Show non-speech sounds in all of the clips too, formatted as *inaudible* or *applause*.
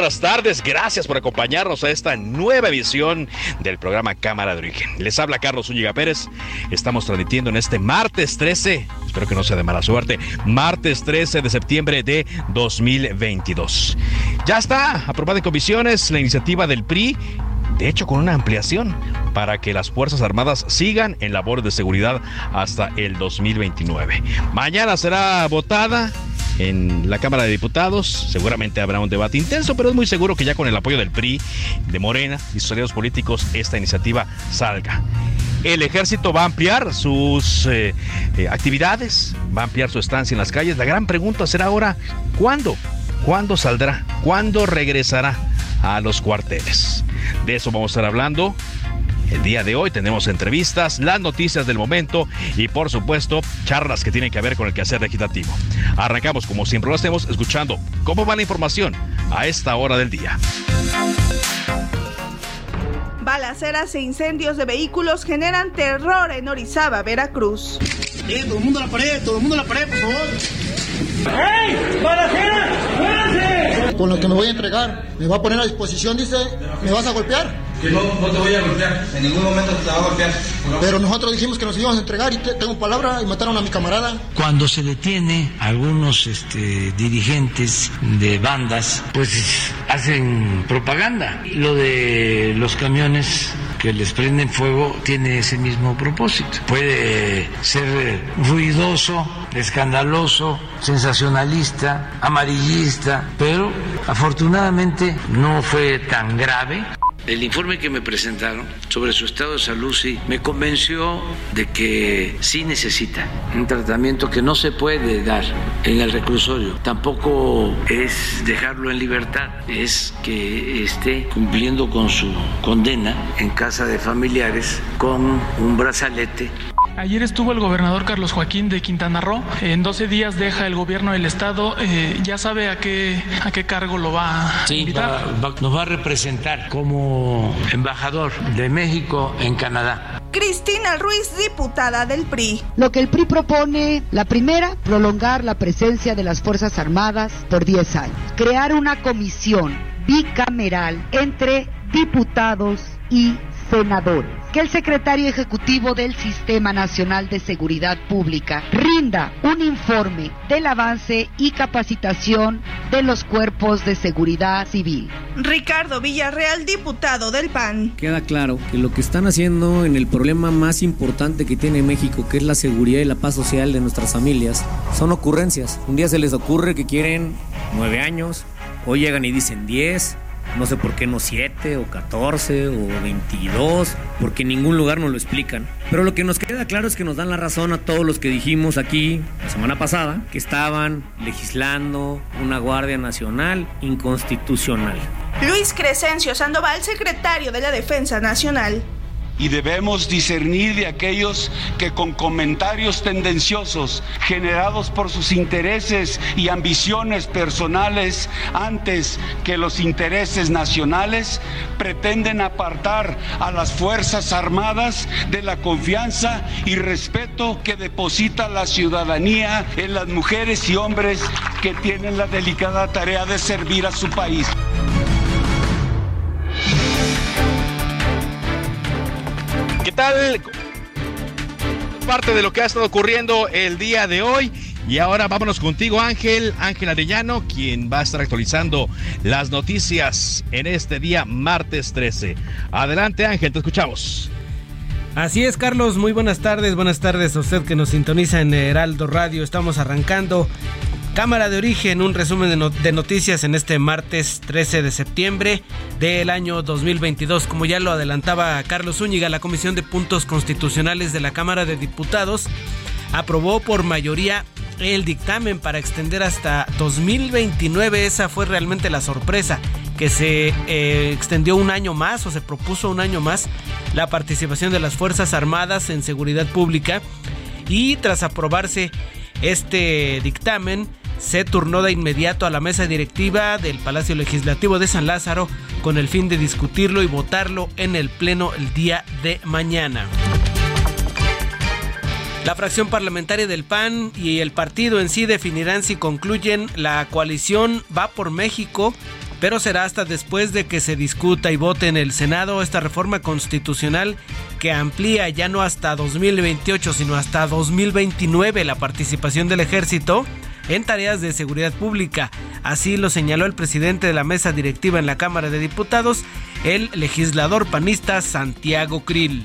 Buenas tardes, gracias por acompañarnos a esta nueva edición del programa Cámara de Origen. Les habla Carlos Zúñiga Pérez. Estamos transmitiendo en este martes 13, espero que no sea de mala suerte, martes 13 de septiembre de 2022. Ya está aprobada en comisiones la iniciativa del PRI de hecho con una ampliación para que las Fuerzas Armadas sigan en labores de seguridad hasta el 2029. Mañana será votada en la Cámara de Diputados. Seguramente habrá un debate intenso, pero es muy seguro que ya con el apoyo del PRI, de Morena y sus aliados políticos, esta iniciativa salga. El ejército va a ampliar sus eh, eh, actividades, va a ampliar su estancia en las calles. La gran pregunta será ahora, ¿cuándo? ¿Cuándo saldrá? ¿Cuándo regresará a los cuarteles? De eso vamos a estar hablando el día de hoy tenemos entrevistas, las noticias del momento y por supuesto charlas que tienen que ver con el quehacer legislativo. Arrancamos como siempre lo hacemos escuchando cómo va la información a esta hora del día. Balaceras e incendios de vehículos generan terror en Orizaba, Veracruz. Eh, todo el mundo a la pared, todo el mundo a la pared, por favor. ¡Ey! ¡Balacera! ¡Muéranse! Con lo que me voy a entregar, me va a poner a disposición, dice, ¿me vas a golpear? Que no, no te voy a golpear, en ningún momento te va a golpear. Pero nosotros dijimos que nos íbamos a entregar y te, tengo palabra y mataron a mi camarada. Cuando se detiene a algunos este, dirigentes de bandas, pues hacen propaganda. Lo de los camiones que les prenden fuego tiene ese mismo propósito. Puede ser ruidoso, escandaloso, sensacionalista, amarillista, pero afortunadamente no fue tan grave. El informe que me presentaron sobre su estado de salud me convenció de que sí necesita un tratamiento que no se puede dar en el reclusorio. Tampoco es dejarlo en libertad, es que esté cumpliendo con su condena en casa de familiares con un brazalete Ayer estuvo el gobernador Carlos Joaquín de Quintana Roo. En 12 días deja el gobierno del estado. Eh, ¿Ya sabe a qué, a qué cargo lo va a sí, invitar? Va, nos va a representar como embajador de México en Canadá. Cristina Ruiz, diputada del PRI. Lo que el PRI propone, la primera, prolongar la presencia de las Fuerzas Armadas por 10 años. Crear una comisión bicameral entre diputados y senadores. Que el secretario ejecutivo del Sistema Nacional de Seguridad Pública rinda un informe del avance y capacitación de los cuerpos de seguridad civil. Ricardo Villarreal, diputado del PAN. Queda claro que lo que están haciendo en el problema más importante que tiene México, que es la seguridad y la paz social de nuestras familias, son ocurrencias. Un día se les ocurre que quieren nueve años, hoy llegan y dicen diez no sé por qué no 7 o 14 o 22, porque en ningún lugar nos lo explican. Pero lo que nos queda claro es que nos dan la razón a todos los que dijimos aquí la semana pasada que estaban legislando una Guardia Nacional inconstitucional. Luis Crescencio Sandoval, secretario de la Defensa Nacional y debemos discernir de aquellos que con comentarios tendenciosos generados por sus intereses y ambiciones personales antes que los intereses nacionales pretenden apartar a las Fuerzas Armadas de la confianza y respeto que deposita la ciudadanía en las mujeres y hombres que tienen la delicada tarea de servir a su país. ¿Qué tal? Parte de lo que ha estado ocurriendo el día de hoy Y ahora vámonos contigo, Ángel, Ángel Arellano, quien va a estar actualizando las noticias en este día, martes 13. Adelante, Ángel, te escuchamos. Así es, Carlos. Muy buenas tardes. Buenas tardes a usted que nos sintoniza en Heraldo Radio. Estamos arrancando Cámara de Origen, un resumen de, noticias en este martes 13 de septiembre del año 2022. Como ya lo adelantaba Carlos Zúñiga, la Comisión de Puntos Constitucionales de la Cámara de Diputados aprobó por mayoría el dictamen para extender hasta 2029. Esa fue realmente la sorpresa, que se eh, extendió un año más o se propuso un año más la participación de las Fuerzas Armadas en seguridad pública. Y tras aprobarse este dictamen, se turnó de inmediato a la mesa directiva del Palacio Legislativo de San Lázaro con el fin de discutirlo y votarlo en el Pleno el día de mañana. La fracción parlamentaria del PAN y el partido en sí definirán si concluyen la coalición Va por México, pero será hasta después de que se discuta y vote en el Senado esta reforma constitucional que amplía ya no hasta 2028, sino hasta 2029 la participación del ejército en tareas de seguridad pública. Así lo señaló el presidente de la mesa directiva en la Cámara de Diputados, el legislador panista Santiago Krill.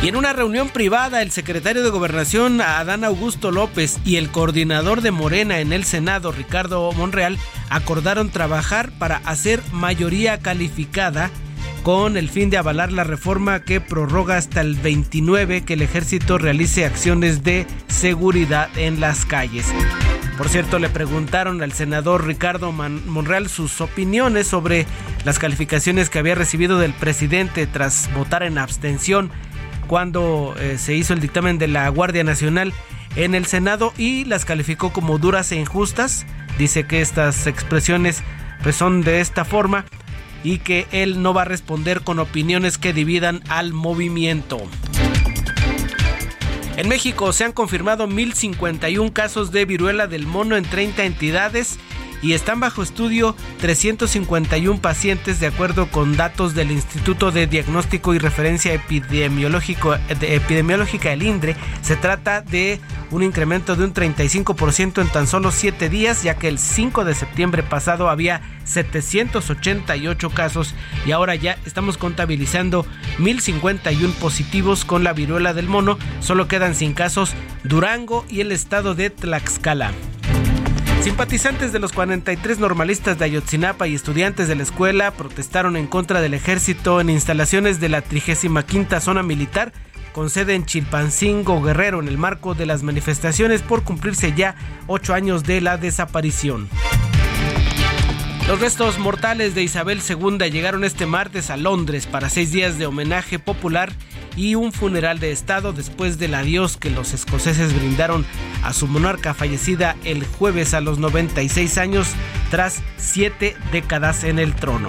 Y en una reunión privada, el secretario de Gobernación, Adán Augusto López, y el coordinador de Morena en el Senado, Ricardo Monreal, acordaron trabajar para hacer mayoría calificada con el fin de avalar la reforma que prorroga hasta el 29 que el ejército realice acciones de seguridad en las calles. Por cierto, le preguntaron al senador Ricardo Monreal sus opiniones sobre las calificaciones que había recibido del presidente tras votar en abstención cuando eh, se hizo el dictamen de la Guardia Nacional en el Senado y las calificó como duras e injustas. Dice que estas expresiones pues, son de esta forma y que él no va a responder con opiniones que dividan al movimiento. En México se han confirmado 1.051 casos de viruela del mono en 30 entidades y están bajo estudio 351 pacientes de acuerdo con datos del Instituto de Diagnóstico y Referencia Epidemiológico, Epidemiológica del INDRE. Se trata de un incremento de un 35% en tan solo 7 días, ya que el 5 de septiembre pasado había 788 casos y ahora ya estamos contabilizando 1051 positivos con la viruela del mono. Solo quedan sin casos Durango y el estado de Tlaxcala. Simpatizantes de los 43 normalistas de Ayotzinapa y estudiantes de la escuela protestaron en contra del ejército en instalaciones de la 35 zona militar con sede en Chilpancingo Guerrero en el marco de las manifestaciones por cumplirse ya ocho años de la desaparición. Los restos mortales de Isabel II llegaron este martes a Londres para seis días de homenaje popular y un funeral de Estado después del adiós que los escoceses brindaron a su monarca fallecida el jueves a los 96 años tras siete décadas en el trono.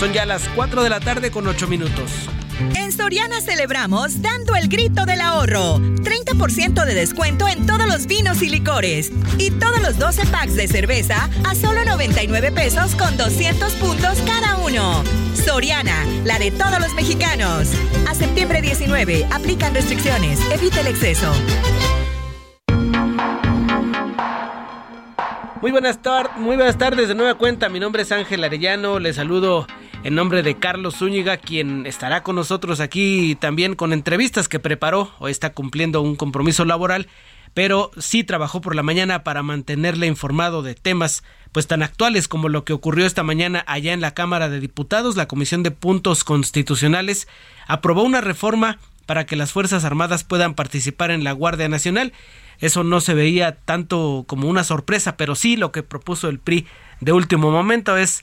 Son ya las 4 de la tarde con 8 minutos. En Soriana celebramos dando el grito del ahorro. 30% de descuento en todos los vinos y licores. Y todos los 12 packs de cerveza a solo 99 pesos con 200 puntos cada uno. Soriana, la de todos los mexicanos. A septiembre 19, aplican restricciones. Evita el exceso. Muy buenas, muy buenas tardes de nueva cuenta. Mi nombre es Ángel Arellano. Les saludo en nombre de Carlos Zúñiga, quien estará con nosotros aquí también con entrevistas que preparó o está cumpliendo un compromiso laboral, pero sí trabajó por la mañana para mantenerle informado de temas pues tan actuales como lo que ocurrió esta mañana allá en la Cámara de Diputados. La Comisión de Puntos Constitucionales aprobó una reforma para que las Fuerzas Armadas puedan participar en la Guardia Nacional. Eso no se veía tanto como una sorpresa, pero sí lo que propuso el PRI de último momento es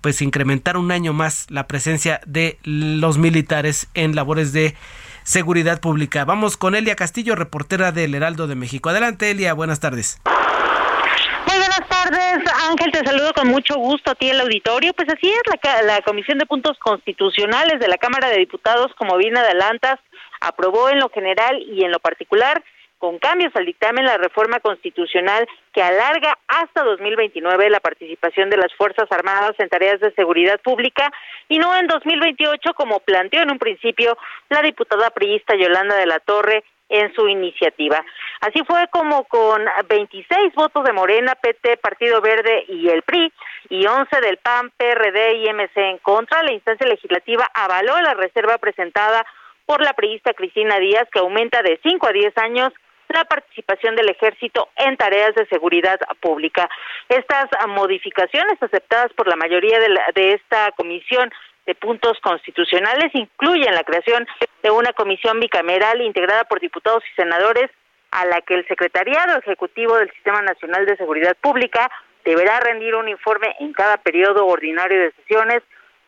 pues incrementar un año más la presencia de los militares en labores de seguridad pública. Vamos con Elia Castillo, reportera del Heraldo de México. Adelante, Elia, buenas tardes. Muy buenas tardes, Ángel, te saludo con mucho gusto a ti el auditorio. Pues así es, la, la Comisión de Puntos Constitucionales de la Cámara de Diputados, como bien adelantas, aprobó en lo general y en lo particular con cambios al dictamen la reforma constitucional que alarga hasta 2029 la participación de las Fuerzas Armadas en tareas de seguridad pública y no en 2028 como planteó en un principio la diputada priista Yolanda de la Torre en su iniciativa. Así fue como con 26 votos de Morena, PT, Partido Verde y el PRI y 11 del PAN, PRD y MC en contra, la instancia legislativa avaló la reserva presentada por la priista Cristina Díaz que aumenta de 5 a 10 años la participación del ejército en tareas de seguridad pública. Estas modificaciones aceptadas por la mayoría de, de esta comisión de puntos constitucionales incluyen la creación de una comisión bicameral integrada por diputados y senadores a la que el Secretariado Ejecutivo del Sistema Nacional de Seguridad Pública deberá rendir un informe en cada periodo ordinario de sesiones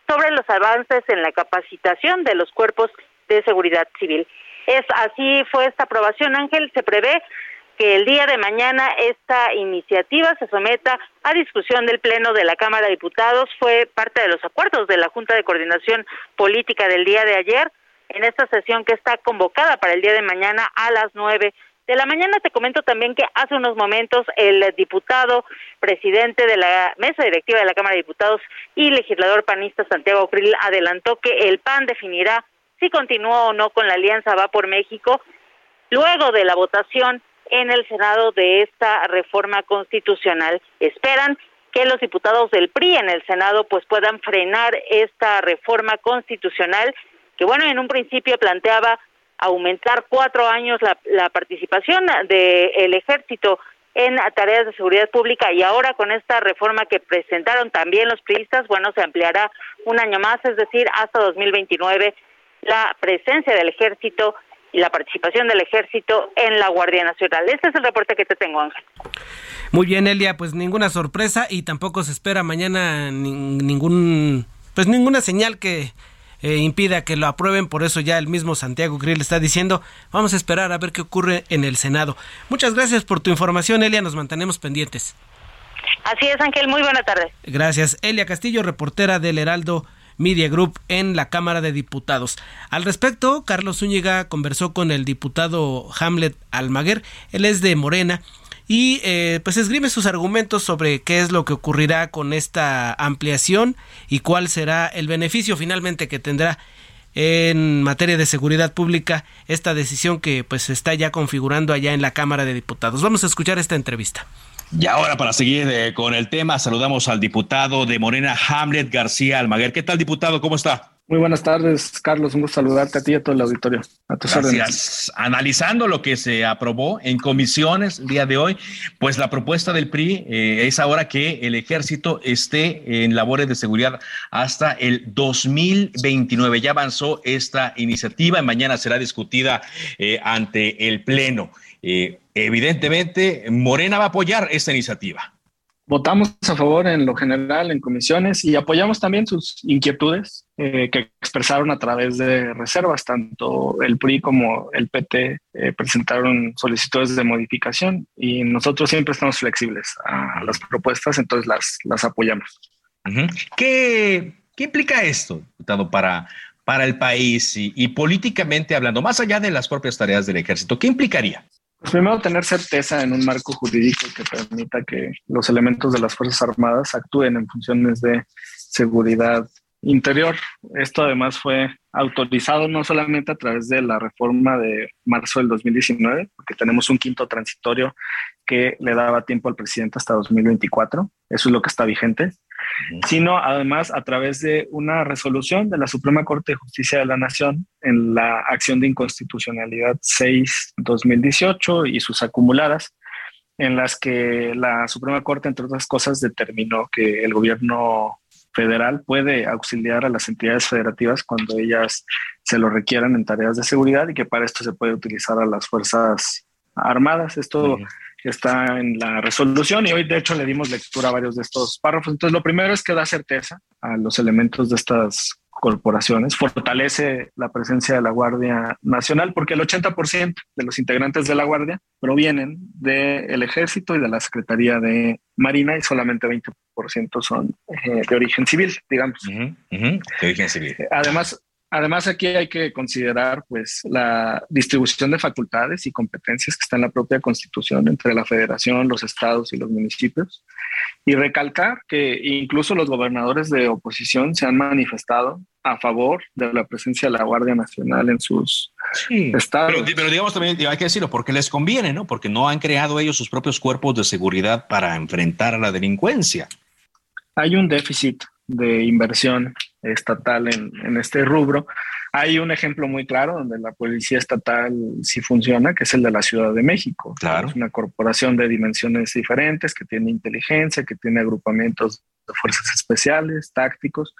sobre los avances en la capacitación de los cuerpos de seguridad civil. Es así fue esta aprobación, Ángel, se prevé que el día de mañana esta iniciativa se someta a discusión del Pleno de la Cámara de Diputados. Fue parte de los acuerdos de la Junta de Coordinación Política del día de ayer en esta sesión que está convocada para el día de mañana a las nueve de la mañana. Te comento también que hace unos momentos el diputado presidente de la mesa directiva de la Cámara de Diputados y legislador panista Santiago Krill adelantó que el PAN definirá si continúa o no con la alianza Va por México luego de la votación en el Senado de esta reforma constitucional. Esperan que los diputados del PRI en el Senado pues puedan frenar esta reforma constitucional que bueno en un principio planteaba aumentar cuatro años la, la participación del ejército en tareas de seguridad pública y ahora con esta reforma que presentaron también los priistas, bueno, se ampliará un año más, es decir, hasta 2029 la presencia del ejército y la participación del ejército en la Guardia Nacional. Este es el reporte que te tengo, Ángel. Muy bien, Elia, pues ninguna sorpresa y tampoco se espera mañana ningún, pues ninguna señal que eh, impida que lo aprueben, por eso ya el mismo Santiago Grill está diciendo, vamos a esperar a ver qué ocurre en el Senado. Muchas gracias por tu información, Elia, nos mantenemos pendientes. Así es, Ángel, muy buena tarde. Gracias. Elia Castillo, reportera del Heraldo Media Group en la Cámara de Diputados. Al respecto, Carlos Zúñiga conversó con el diputado Hamlet Almaguer, él es de Morena, y eh, pues escribe sus argumentos sobre qué es lo que ocurrirá con esta ampliación y cuál será el beneficio finalmente que tendrá en materia de seguridad pública esta decisión que pues está ya configurando allá en la Cámara de Diputados. Vamos a escuchar esta entrevista. Y ahora para seguir eh, con el tema, saludamos al diputado de Morena, Hamlet García Almaguer. ¿Qué tal, diputado? ¿Cómo está? Muy buenas tardes, Carlos. Un gusto saludarte a ti y a todo el auditorio. A tus Gracias. Analizando lo que se aprobó en comisiones el día de hoy, pues la propuesta del PRI eh, es ahora que el ejército esté en labores de seguridad hasta el 2029. Ya avanzó esta iniciativa y mañana será discutida eh, ante el Pleno. Eh, evidentemente, Morena va a apoyar esta iniciativa. Votamos a favor en lo general en comisiones y apoyamos también sus inquietudes eh, que expresaron a través de reservas. Tanto el PRI como el PT eh, presentaron solicitudes de modificación y nosotros siempre estamos flexibles a las propuestas, entonces las, las apoyamos. ¿Qué, ¿Qué implica esto, diputado, para, para el país y, y políticamente hablando, más allá de las propias tareas del ejército? ¿Qué implicaría? Pues primero, tener certeza en un marco jurídico que permita que los elementos de las Fuerzas Armadas actúen en funciones de seguridad interior. Esto además fue autorizado no solamente a través de la reforma de marzo del 2019, porque tenemos un quinto transitorio que le daba tiempo al presidente hasta 2024. Eso es lo que está vigente sino además a través de una resolución de la Suprema Corte de Justicia de la Nación en la acción de inconstitucionalidad 6-2018 y sus acumuladas, en las que la Suprema Corte, entre otras cosas, determinó que el gobierno federal puede auxiliar a las entidades federativas cuando ellas se lo requieran en tareas de seguridad y que para esto se puede utilizar a las Fuerzas Armadas. Esto está en la resolución y hoy de hecho le dimos lectura a varios de estos párrafos. Entonces lo primero es que da certeza a los elementos de estas corporaciones, fortalece la presencia de la Guardia Nacional porque el 80% de los integrantes de la Guardia provienen del ejército y de la Secretaría de Marina y solamente 20% son eh, de origen civil, digamos. De origen civil. Además, Además, aquí hay que considerar pues, la distribución de facultades y competencias que está en la propia Constitución entre la Federación, los estados y los municipios. Y recalcar que incluso los gobernadores de oposición se han manifestado a favor de la presencia de la Guardia Nacional en sus estados. Pero, pero, digamos también, hay que decirlo, porque les conviene, ¿no? Porque no han creado ellos sus propios cuerpos de seguridad para enfrentar a la delincuencia. Hay un déficit de inversión estatal en, en este rubro. Hay un ejemplo muy claro donde la policía estatal sí funciona, que es el de la Ciudad de México. Claro. Es una corporación de dimensiones diferentes, que tiene inteligencia, que tiene agrupamientos de fuerzas especiales, tácticos,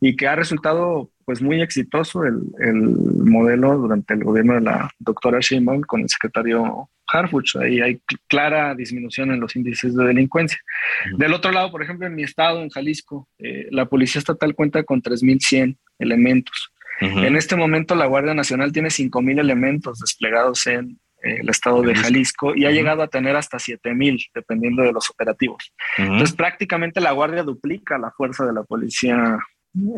y que ha resultado pues muy exitoso el, el modelo durante el gobierno de la doctora Sheinbaum con el secretario Harfuch. Ahí hay clara disminución en los índices de delincuencia. Uh -huh. Del otro lado, por ejemplo, en mi estado, en Jalisco, eh, la Policía Estatal cuenta con 3.100 elementos. Uh -huh. En este momento la Guardia Nacional tiene 5.000 elementos desplegados en eh, el estado de Jalisco y ha uh -huh. llegado a tener hasta 7.000, dependiendo de los operativos. Entonces, prácticamente la Guardia duplica la fuerza de la Policía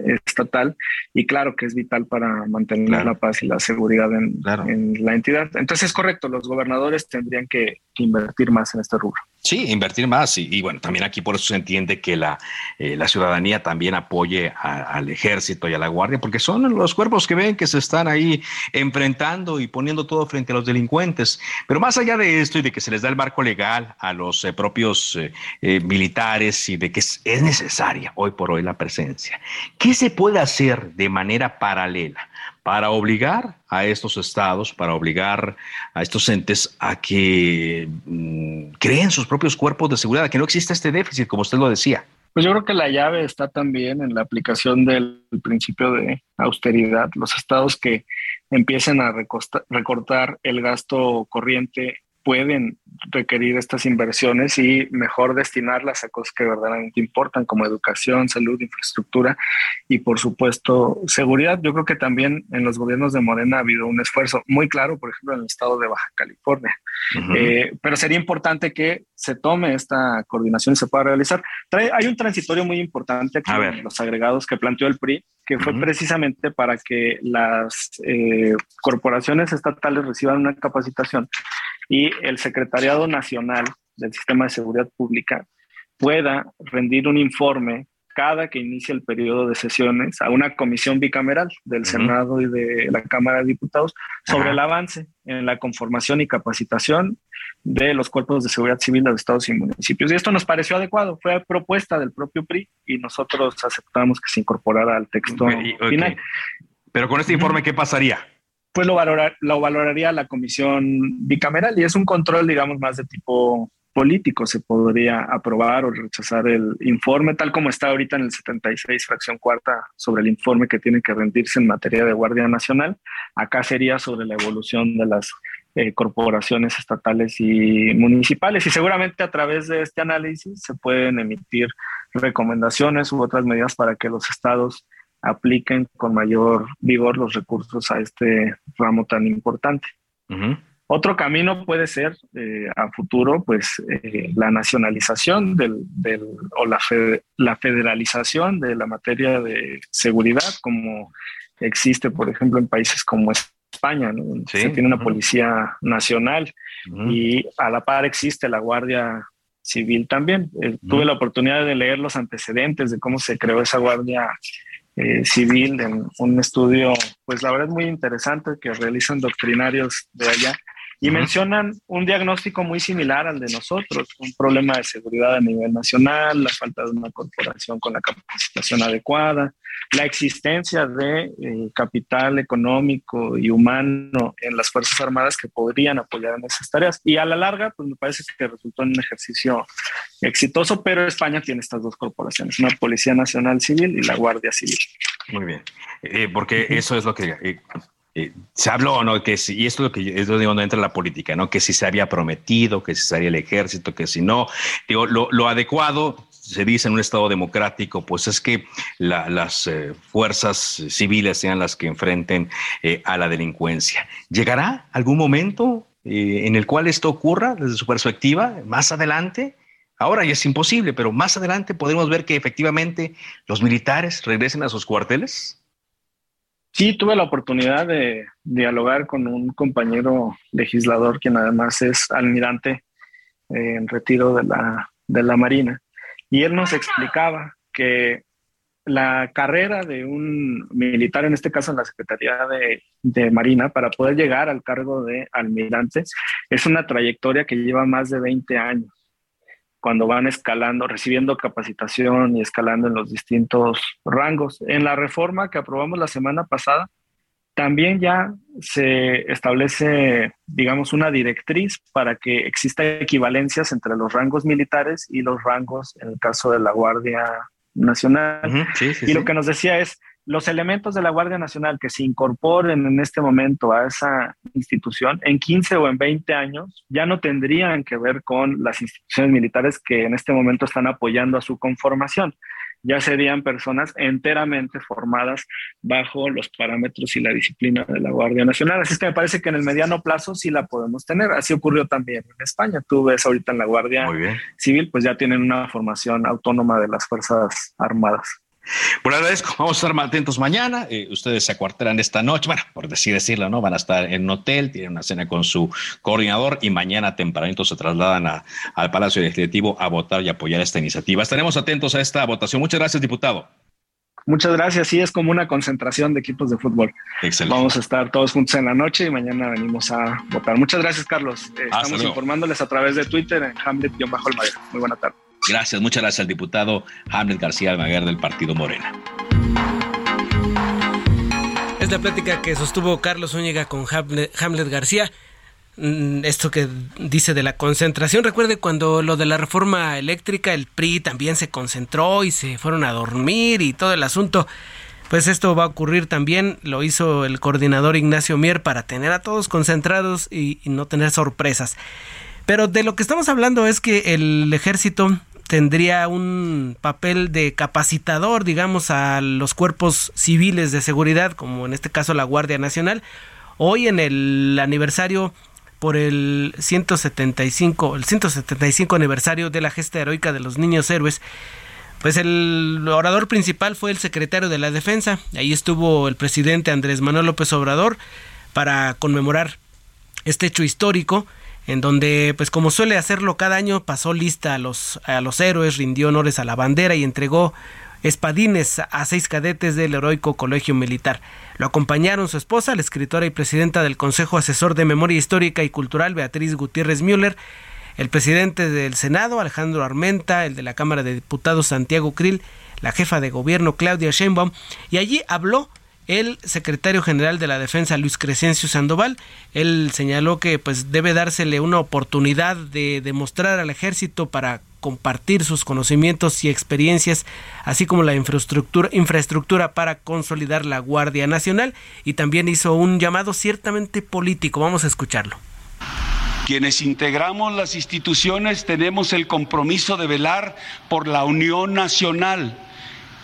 estatal y claro que es vital para mantener claro. la paz y la seguridad en, claro. en, la entidad. Entonces es correcto, los gobernadores tendrían que, que invertir más en este rubro. Sí, invertir más y, bueno, también aquí por eso se entiende que la, eh, la ciudadanía también apoye al ejército y a la guardia, porque son los cuerpos que ven que se están ahí enfrentando y poniendo todo frente a los delincuentes. Pero más allá de esto y de que se les da el marco legal a los eh, propios eh, militares y de que es necesaria hoy por hoy la presencia, ¿qué se puede hacer de manera paralela? Para obligar a estos estados, para obligar a estos entes a que mmm, creen sus propios cuerpos de seguridad, a que no exista este déficit, como usted lo decía. Pues yo creo que la llave está también en la aplicación del principio de austeridad. Los estados que empiecen a recortar el gasto corriente pueden requerir estas inversiones y mejor destinarlas a cosas que verdaderamente importan, como educación, salud, infraestructura y, por supuesto, seguridad. Yo creo que también en los gobiernos de Morena ha habido un esfuerzo muy claro, por ejemplo, en el estado de Baja California. Uh -huh. eh, pero sería importante que se tome esta coordinación y se pueda realizar. Trae, hay un transitorio muy importante aquí en los agregados que planteó el PRI, que fue uh -huh. precisamente para que las eh, corporaciones estatales reciban una capacitación y el Secretariado Nacional del Sistema de Seguridad Pública pueda rendir un informe cada que inicie el periodo de sesiones a una comisión bicameral del uh -huh. Senado y de la Cámara de Diputados sobre uh -huh. el avance en la conformación y capacitación de los cuerpos de seguridad civil de los estados y municipios. Y esto nos pareció adecuado, fue propuesta del propio PRI y nosotros aceptamos que se incorporara al texto okay, okay. final. Pero con este informe, ¿qué pasaría? Pues lo, valorar, lo valoraría la comisión bicameral y es un control, digamos, más de tipo político. Se podría aprobar o rechazar el informe, tal como está ahorita en el 76, fracción cuarta, sobre el informe que tiene que rendirse en materia de Guardia Nacional. Acá sería sobre la evolución de las eh, corporaciones estatales y municipales. Y seguramente a través de este análisis se pueden emitir recomendaciones u otras medidas para que los estados apliquen con mayor vigor los recursos a este ramo tan importante. Uh -huh. Otro camino puede ser eh, a futuro, pues, eh, la nacionalización del, del, o la, fe, la federalización de la materia de seguridad, como existe, por ejemplo, en países como España, ¿no? sí. se tiene una policía nacional uh -huh. y a la par existe la Guardia Civil también. Eh, tuve la oportunidad de leer los antecedentes de cómo se creó esa Guardia eh, civil en un estudio, pues la verdad es muy interesante que realizan doctrinarios de allá y uh -huh. mencionan un diagnóstico muy similar al de nosotros, un problema de seguridad a nivel nacional, la falta de una corporación con la capacitación adecuada, la existencia de eh, capital económico y humano en las Fuerzas Armadas que podrían apoyar en esas tareas. Y a la larga, pues me parece que resultó en un ejercicio exitoso, pero España tiene estas dos corporaciones, una Policía Nacional Civil y la Guardia Civil. Muy bien, eh, porque eso es lo que... Eh, eh, se habló, ¿no? Que si, y esto es lo que es donde entra la política, ¿no? Que si se había prometido, que si se haría el ejército, que si no. Digo, lo, lo adecuado, se dice en un Estado democrático, pues es que la, las eh, fuerzas civiles sean las que enfrenten eh, a la delincuencia. ¿Llegará algún momento en el cual esto ocurra desde su perspectiva más adelante? Ahora ya es imposible, pero más adelante podremos ver que efectivamente los militares regresen a sus cuarteles. Sí, tuve la oportunidad de dialogar con un compañero legislador, quien además es almirante en retiro de la, de la Marina, y él nos explicaba que la carrera de un militar, en este caso en la Secretaría de, de, Marina, para poder llegar al cargo de almirante, es una trayectoria que lleva más de 20 años, cuando van escalando, recibiendo capacitación y escalando en los distintos rangos. En la reforma que aprobamos la semana pasada, también ya se establece, digamos, una directriz para que exista equivalencias entre los rangos militares y los rangos, en el caso de la Guardia Nacional. y lo que nos decía es, los elementos de la Guardia Nacional que se incorporen en este momento a esa institución, en 15 o en 20 años, ya no tendrían que ver con las instituciones militares que en este momento están apoyando a su conformación ya serían personas enteramente formadas bajo los parámetros y la disciplina de la Guardia Nacional. Así es que me parece que en el mediano plazo sí la podemos tener. Así ocurrió también en España. Tú ves ahorita en la Guardia Civil, pues ya tienen una formación autónoma de las Fuerzas Armadas. Bueno, agradezco. Vamos a estar más atentos mañana. Eh, ustedes se acuartelan esta noche. Bueno, por decir decirlo, ¿no? Van a estar en un hotel, tienen una cena con su coordinador y mañana tempranito se trasladan al Palacio Legislativo a votar y apoyar esta iniciativa. Estaremos atentos a esta votación. Muchas gracias, diputado. Muchas gracias. Sí, es como una concentración de equipos de fútbol. Excelente. Vamos a estar todos juntos en la noche y mañana venimos a votar. Muchas gracias, Carlos. Eh, estamos informándoles a través de Twitter en Hamlet-Madero. Muy buena tarde. Gracias, muchas gracias al diputado Hamlet García Almaguer del Partido Morena. Es la plática que sostuvo Carlos Úñiga con Hamlet García mm, esto que dice de la concentración. Recuerde cuando lo de la reforma eléctrica, el PRI también se concentró y se fueron a dormir y todo el asunto. Pues esto va a ocurrir también, lo hizo el coordinador Ignacio Mier para tener a todos concentrados y no tener sorpresas. Pero de lo que estamos hablando es que el ejército tendría un papel de capacitador, digamos, a los cuerpos civiles de seguridad, como en este caso la Guardia Nacional. Hoy en el aniversario por el 175, el 175 aniversario de la gesta heroica de los niños héroes, pues el orador principal fue el secretario de la Defensa. Ahí estuvo el presidente Andrés Manuel López Obrador para conmemorar este hecho histórico en donde, pues como suele hacerlo cada año, pasó lista a los, a los héroes, rindió honores a la bandera y entregó espadines a seis cadetes del heroico colegio militar. Lo acompañaron su esposa, la escritora y presidenta del Consejo Asesor de Memoria Histórica y Cultural, Beatriz Gutiérrez Müller, el presidente del Senado, Alejandro Armenta, el de la Cámara de Diputados, Santiago Krill, la jefa de gobierno, Claudia Sheinbaum, y allí habló el secretario general de la Defensa, Luis Crescencio Sandoval. Él señaló que pues debe dársele una oportunidad de demostrar al ejército para compartir sus conocimientos y experiencias, así como la infraestructura, infraestructura para consolidar la Guardia Nacional y también hizo un llamado ciertamente político. Vamos a escucharlo. Quienes integramos las instituciones tenemos el compromiso de velar por la unión nacional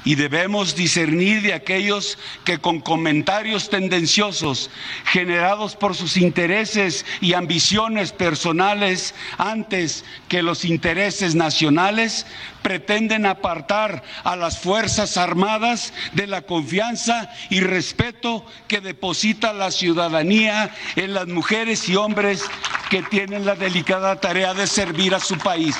y debemos discernir de aquellos que con comentarios tendenciosos generados por sus intereses y ambiciones personales antes que los intereses nacionales pretenden apartar a las Fuerzas Armadas de la confianza y respeto que deposita la ciudadanía en las mujeres y hombres que tienen la delicada tarea de servir a su país.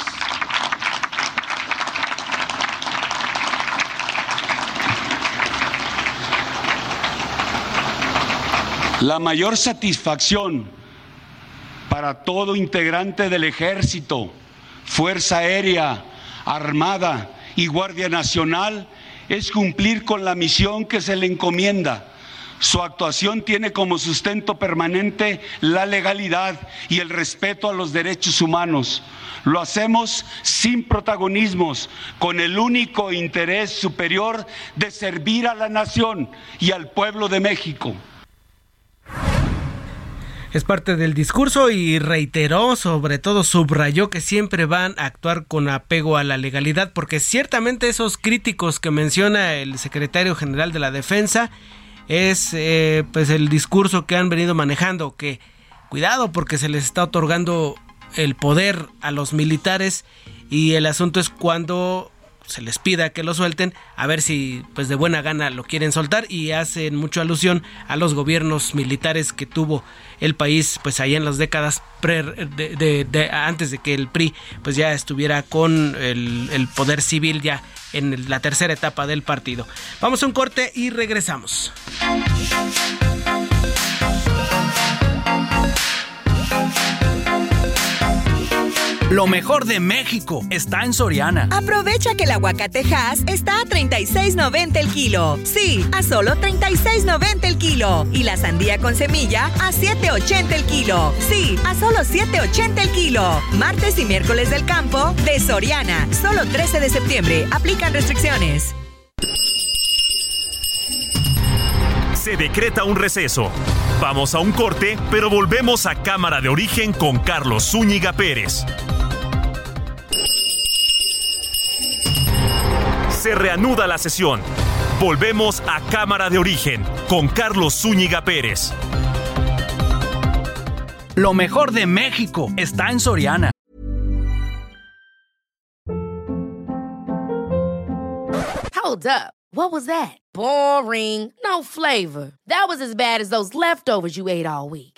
La mayor satisfacción para todo integrante del ejército, Fuerza Aérea, Armada y Guardia Nacional es cumplir con la misión que se le encomienda. Su actuación tiene como sustento permanente la legalidad y el respeto a los derechos humanos. Lo hacemos sin protagonismos, con el único interés superior de servir a la nación y al pueblo de México es parte del discurso y reiteró, sobre todo subrayó que siempre van a actuar con apego a la legalidad, porque ciertamente esos críticos que menciona el secretario general de la defensa es eh, pues el discurso que han venido manejando, que cuidado porque se les está otorgando el poder a los militares y el asunto es cuando se les pida que lo suelten, a ver si pues de buena gana lo quieren soltar y hacen mucho alusión a los gobiernos militares que tuvo el país pues ahí en las décadas de, antes de que el PRI pues ya estuviera con el, el poder civil ya en la tercera etapa del partido. Vamos a un corte y regresamos. Lo mejor de México está en Soriana. Aprovecha que el aguacatejas está a 36.90 el kilo. Sí, a solo 36.90 el kilo. Y la sandía con semilla a 7.80 el kilo. Sí, a solo 7.80 el kilo. Martes y miércoles del campo de Soriana. Solo 13 de septiembre. Aplican restricciones. Se decreta un receso. Vamos a un corte, pero volvemos a Cámara de Origen con Carlos Zúñiga Pérez. Se reanuda la sesión. Volvemos a Cámara de Origen con Carlos Zúñiga Pérez. Lo mejor de México está en Soriana. Hold up. What was that? Boring. No flavor. That was as bad as those leftovers you ate all week.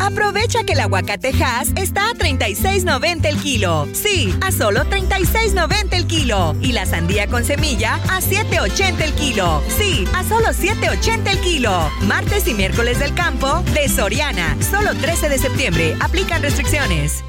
Aprovecha que el aguacatejas está a 36.90 el kilo. Sí, a solo 36.90 el kilo. Y la sandía con semilla a 7.80 el kilo. Sí, a solo 7.80 el kilo. Martes y miércoles del campo de Soriana. Solo 13 de septiembre. Aplican restricciones.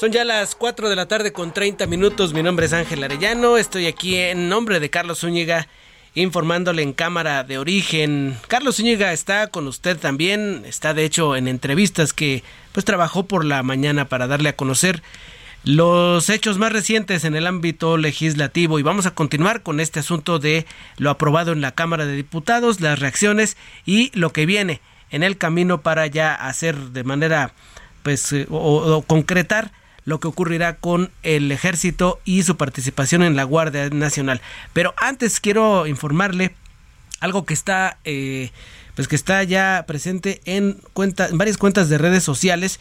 Son ya las 4 de la tarde con 30 minutos. Mi nombre es Ángel Arellano. Estoy aquí en nombre de Carlos Zúñiga informándole en cámara de origen. Carlos Zúñiga está con usted también. Está de hecho en entrevistas que pues trabajó por la mañana para darle a conocer los hechos más recientes en el ámbito legislativo y vamos a continuar con este asunto de lo aprobado en la Cámara de Diputados, las reacciones y lo que viene en el camino para ya hacer de manera pues eh, o concretar lo que ocurrirá con el ejército y su participación en la Guardia Nacional. Pero antes quiero informarle algo que está eh, pues que está ya presente en, en varias cuentas de redes sociales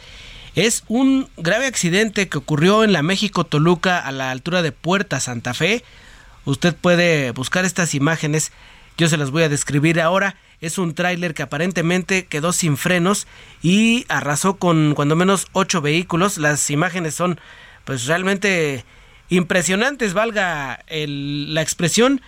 es un grave accidente que ocurrió en la México Toluca a la altura de Puerta Santa Fe. Usted puede buscar estas imágenes, yo se las voy a describir ahora es un tráiler que aparentemente quedó sin frenos y arrasó con cuando menos ocho vehículos. Las imágenes son pues realmente impresionantes, valga la expresión.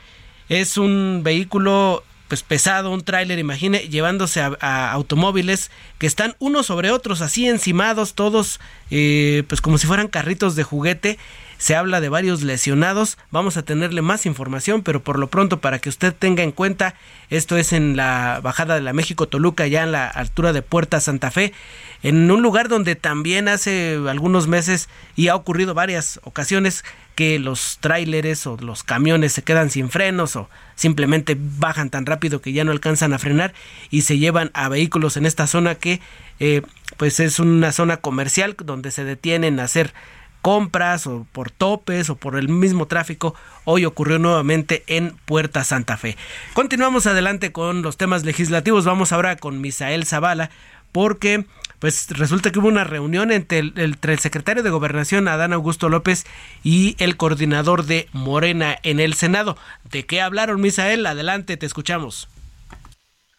Es un vehículo pues pesado, un tráiler, imagine, llevándose a, automóviles que están unos sobre otros, así encimados, todos, eh, pues como si fueran carritos de juguete, se habla de varios lesionados. Vamos a tenerle más información, pero por lo pronto para que usted tenga en cuenta, esto es en la bajada de la México Toluca, ya en la altura de Puerta Santa Fe, en un lugar donde también hace algunos meses y ha ocurrido varias ocasiones que los tráileres o los camiones se quedan sin frenos o simplemente bajan tan rápido que ya no alcanzan a frenar y se llevan a vehículos en esta zona que eh, pues es una zona comercial donde se detienen a hacer compras o por topes o por el mismo tráfico, hoy ocurrió nuevamente en Puerta Santa Fe. Continuamos adelante con los temas legislativos. Vamos ahora con Misael Zavala porque pues resulta que hubo una reunión entre el, entre el, secretario de Gobernación, Adán Augusto López, y el coordinador de Morena en el Senado. ¿De qué hablaron, Misael? Adelante, te escuchamos.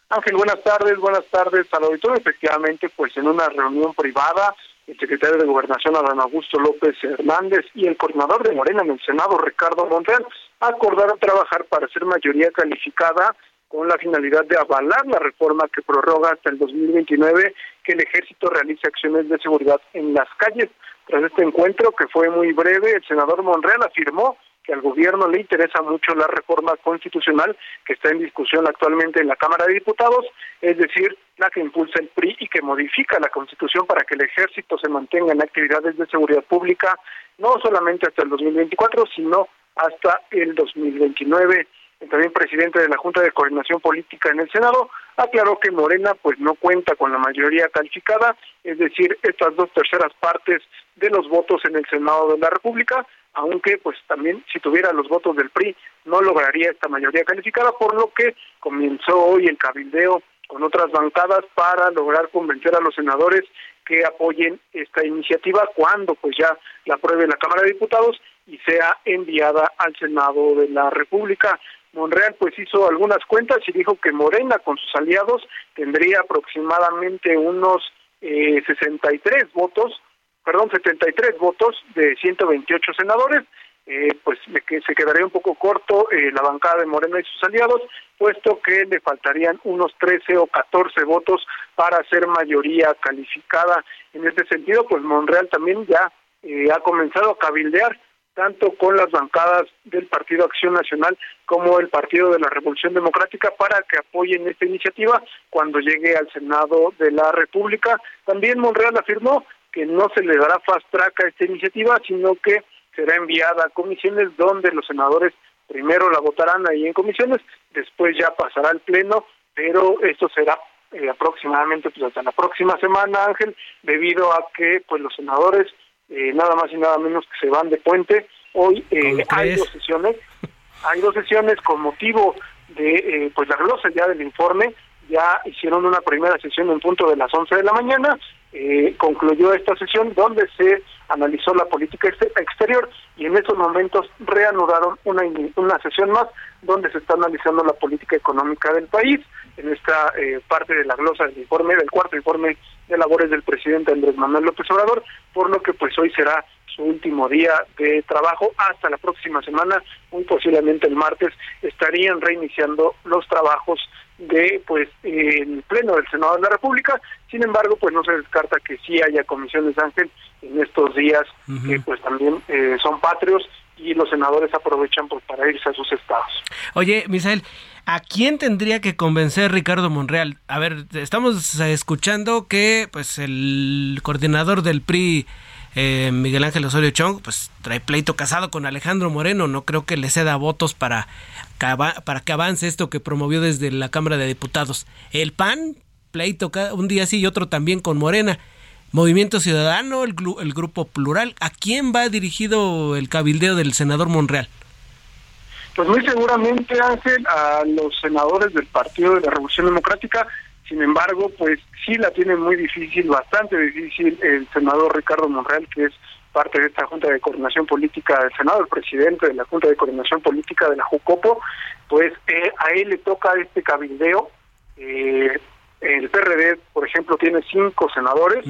Ángel, buenas tardes, buenas tardes al auditorio. Efectivamente, pues en una reunión privada el secretario de Gobernación, Adán Augusto López Hernández, y el coordinador de Morena Senado, Ricardo Monreal, acordaron trabajar para ser mayoría calificada con la finalidad de avalar la reforma que prorroga hasta el 2029 que el ejército realice acciones de seguridad en las calles. Tras este encuentro, que fue muy breve, el senador Monreal afirmó que al gobierno le interesa mucho la reforma constitucional que está en discusión actualmente en la Cámara de Diputados, es decir, la que impulsa el PRI y que modifica la Constitución para que el ejército se mantenga en actividades de seguridad pública no solamente hasta el 2024, sino hasta el 2029 el también presidente de la Junta de Coordinación Política en el Senado, aclaró que Morena pues no cuenta con la mayoría calificada, es decir, estas dos terceras partes de los votos en el Senado de la República, aunque pues también si tuviera los votos del PRI no lograría esta mayoría calificada, por lo que comenzó hoy el cabildeo con otras bancadas para lograr convencer a los senadores que apoyen esta iniciativa cuando pues ya la apruebe la Cámara de Diputados y sea enviada al Senado de la República. Monreal pues hizo algunas cuentas y dijo que Morena con sus aliados tendría aproximadamente unos eh, 63 votos, perdón, 73 votos de 128 senadores, eh, pues se quedaría un poco corto eh, la bancada de Morena y sus aliados, puesto que le faltarían unos 13 o 14 votos para ser mayoría calificada. En este sentido, pues Monreal también ya eh, ha comenzado a cabildear tanto con las bancadas del Partido Acción Nacional como el Partido de la Revolución Democrática para que apoyen esta iniciativa cuando llegue al Senado de la República. También Monreal afirmó que no se le dará fast track a esta iniciativa, sino que será enviada a comisiones donde los senadores primero la votarán ahí en comisiones, después ya pasará al Pleno, pero esto será eh, aproximadamente pues hasta la próxima semana, Ángel, debido a que pues los senadores eh, nada más y nada menos que se van de puente. Hoy eh, hay dos sesiones, hay dos sesiones con motivo de eh, pues la glosa ya del informe, ya hicieron una primera sesión en punto de las 11 de la mañana, concluyó esta sesión donde se analizó la política exterior y en esos momentos reanudaron una, una sesión más donde se está analizando la política económica del país. En esta parte de la glosa del informe, del cuarto informe de labores del presidente Andrés Manuel López Obrador, por lo que pues hoy será su último día de trabajo. Hasta la próxima semana, muy posiblemente el martes estarían reiniciando los trabajos de pues el pleno del Senado de la República. Sin embargo, pues no se descarta que sí haya comisiones Ángel en estos días que pues también eh, son patrios y los senadores aprovechan pues para irse a sus estados. Oye, Misael, ¿A quién tendría que convencer Ricardo Monreal? A ver, estamos escuchando que pues el coordinador del PRI, eh, Miguel Ángel Osorio Chong, pues trae pleito casado con Alejandro Moreno. No creo que le ceda votos para, para que avance esto que promovió desde la Cámara de Diputados. El PAN, pleito un día sí y otro también con Morena. Movimiento Ciudadano, el, el Grupo Plural. ¿A quién va dirigido el cabildeo del senador Monreal? Pues muy seguramente, Ángel, a los senadores del Partido de la Revolución Democrática, sin embargo, pues sí la tiene muy difícil, bastante difícil el senador Ricardo Monreal, que es parte de esta Junta de Coordinación Política del Senado, el presidente de la Junta de Coordinación Política de la JUCOPO, pues eh, a él le toca este cabildeo. Eh, el PRD, por ejemplo, tiene cinco senadores.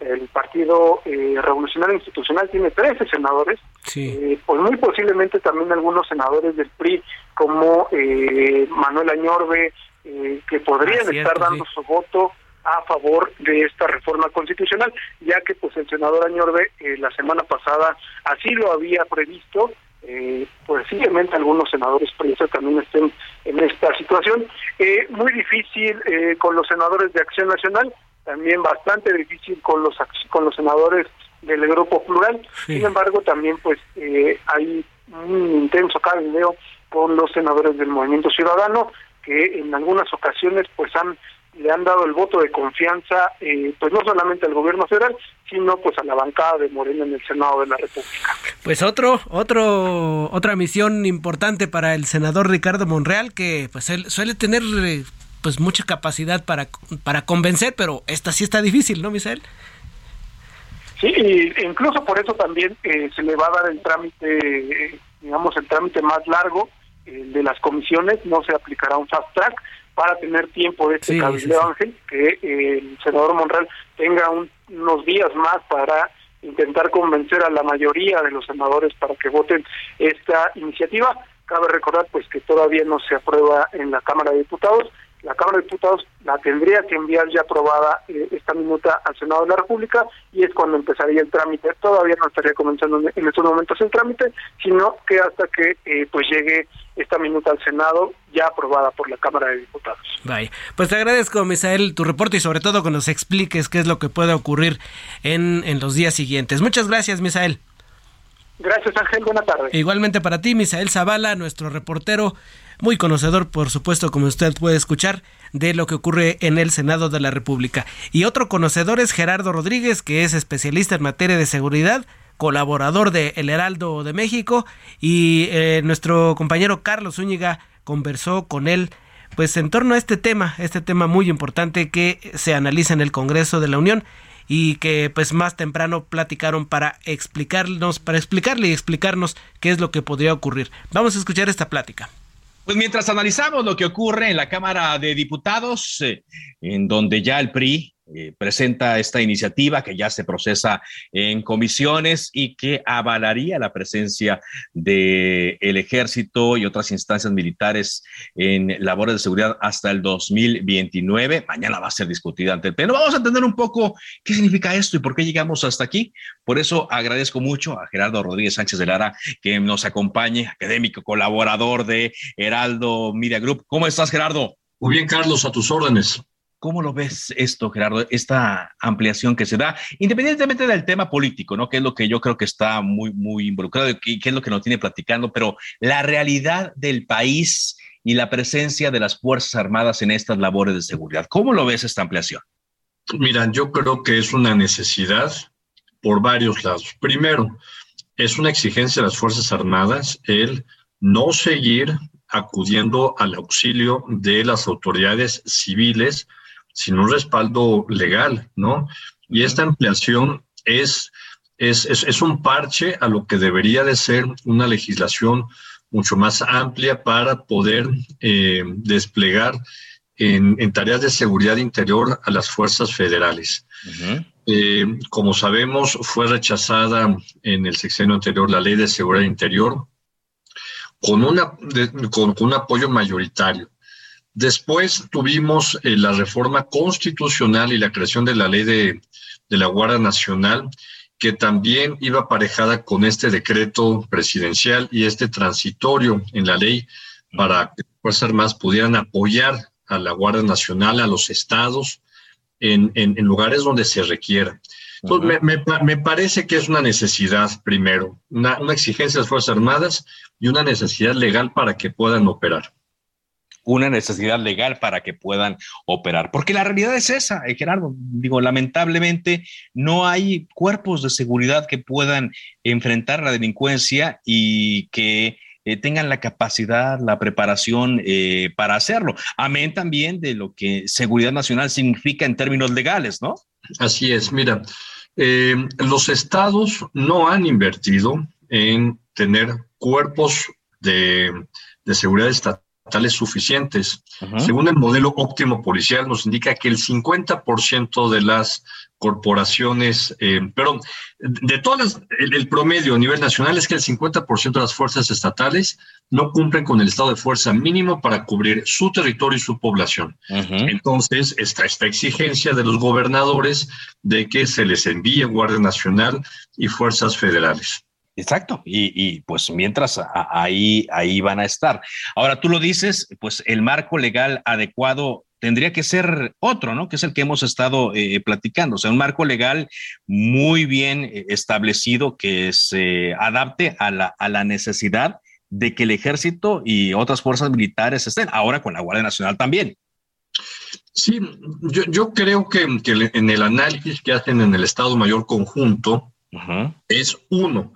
El Partido eh, Revolucionario Institucional tiene 13 senadores. Eh, pues muy posiblemente también algunos senadores del PRI, como eh, Manuel Añorbe, que podrían estar dando su voto a favor de esta reforma constitucional, ya que pues el senador Añorbe la semana pasada así lo había previsto eh, posiblemente algunos senadores priistas también estén en esta situación. Eh, muy difícil eh, con los senadores de Acción Nacional, también bastante difícil con los con los senadores del Grupo Plural. Sin embargo, también pues eh, hay un intenso cabildeo con los senadores del Movimiento Ciudadano que en algunas ocasiones pues han le han dado el voto de confianza, eh, pues no solamente al gobierno federal, sino pues a la bancada de Morena en el Senado de la República. Pues otro, otro, otra misión importante para el senador Ricardo Monreal, que pues él suele tener eh, pues mucha capacidad para, para convencer, pero esta sí está difícil, ¿no, Misael? Sí, e incluso por eso también eh, se le va a dar el trámite, digamos, el trámite más largo de las comisiones, no se aplicará un fast track, para tener tiempo de este cabildo Ángel, que eh, el senador Monreal tenga unos días más para intentar convencer a la mayoría de los senadores para que voten esta iniciativa. Cabe recordar pues que todavía no se aprueba en la Cámara de Diputados, la Cámara de Diputados la tendría que enviar ya aprobada eh, esta minuta al Senado de la República y es cuando empezaría el trámite. Todavía no estaría comenzando en estos momentos el trámite, sino que hasta que eh, pues llegue esta minuta al Senado ya aprobada por la Cámara de Diputados. Vaya, pues te agradezco, Misael, tu reporte y sobre todo que nos expliques qué es lo que puede ocurrir en, en los días siguientes. Muchas gracias, Misael. Gracias, Ángel. Buenas tardes. Igualmente para ti, Misael Zavala, nuestro reportero, muy conocedor, por supuesto, como usted puede escuchar, de lo que ocurre en el Senado de la República. Y otro conocedor es Gerardo Rodríguez, que es especialista en materia de seguridad, colaborador de El Heraldo de México, y eh, nuestro compañero Carlos Zúñiga conversó con él pues en torno a este tema, este tema muy importante que se analiza en el Congreso de la Unión y que pues más temprano platicaron para explicarnos, para explicarle y explicarnos qué es lo que podría ocurrir. Vamos a escuchar esta plática. Pues mientras analizamos lo que ocurre en la Cámara de Diputados, eh, en donde ya el PRI eh, presenta esta iniciativa que ya se procesa en comisiones y que avalaría la presencia del el ejército y otras instancias militares en labores de seguridad hasta el 2029. Mañana va a ser discutida ante el Pleno. Vamos a entender un poco qué significa esto y por qué llegamos hasta aquí. Por eso agradezco mucho a Gerardo Rodríguez Sánchez de Lara que nos acompañe, académico, colaborador de Heraldo Media Group. ¿Cómo estás, Gerardo? Muy bien, Carlos, a tus órdenes. ¿Cómo lo ves esto, Gerardo, esta ampliación que se da, independientemente del tema político, ¿no? Que es lo que yo creo que está muy, muy involucrado y que es lo que nos tiene platicando, pero la realidad del país y la presencia de las Fuerzas Armadas en estas labores de seguridad. ¿Cómo lo ves esta ampliación? Mira, yo creo que es una necesidad por varios lados. Primero, es una exigencia de las Fuerzas Armadas el no seguir acudiendo al auxilio de las autoridades civiles sin un respaldo legal, ¿no? Y esta ampliación es, es, es, un parche a lo que debería de ser una legislación mucho más amplia para poder eh, desplegar en, en, tareas de seguridad interior a las fuerzas federales. Eh, como sabemos, fue rechazada en el sexenio anterior la ley de seguridad interior con, una, con un apoyo mayoritario. Después tuvimos eh, la reforma constitucional y la creación de la ley de, la Guardia Nacional, que también iba aparejada con este decreto presidencial y este transitorio en la ley para que las Fuerzas Armadas pudieran apoyar a la Guardia Nacional, a los estados, en, lugares donde se requiera. Entonces, me, parece que es una necesidad, primero, una, una exigencia de las Fuerzas Armadas y una necesidad legal para que puedan operar una necesidad legal para que puedan operar. Porque la realidad es esa, eh, Gerardo. Digo, lamentablemente no hay cuerpos de seguridad que puedan enfrentar la delincuencia y que eh, tengan la capacidad, la preparación eh, para hacerlo. Amén también de lo que seguridad nacional significa en términos legales, ¿no? Así es, mira, los estados no han invertido en tener cuerpos de, de seguridad estatal suficientes. Según el modelo óptimo policial, nos indica que el 50% de las corporaciones, eh, pero de todas el, promedio a nivel nacional es que el 50% de las fuerzas estatales no cumplen con el estado de fuerza mínimo para cubrir su territorio y su población. Entonces, está esta exigencia de los gobernadores de que se les envíe Guardia Nacional y fuerzas federales. Exacto, y, pues mientras ahí, ahí van a estar. Ahora tú lo dices, pues el marco legal adecuado tendría que ser otro, ¿no? Que es el que hemos estado eh, platicando, o sea, un marco legal muy bien eh, establecido que se adapte a la, a la necesidad de que el ejército y otras fuerzas militares estén, ahora con la Guardia Nacional también. Sí, yo, yo creo que, en el análisis que hacen en el Estado Mayor Conjunto es uno,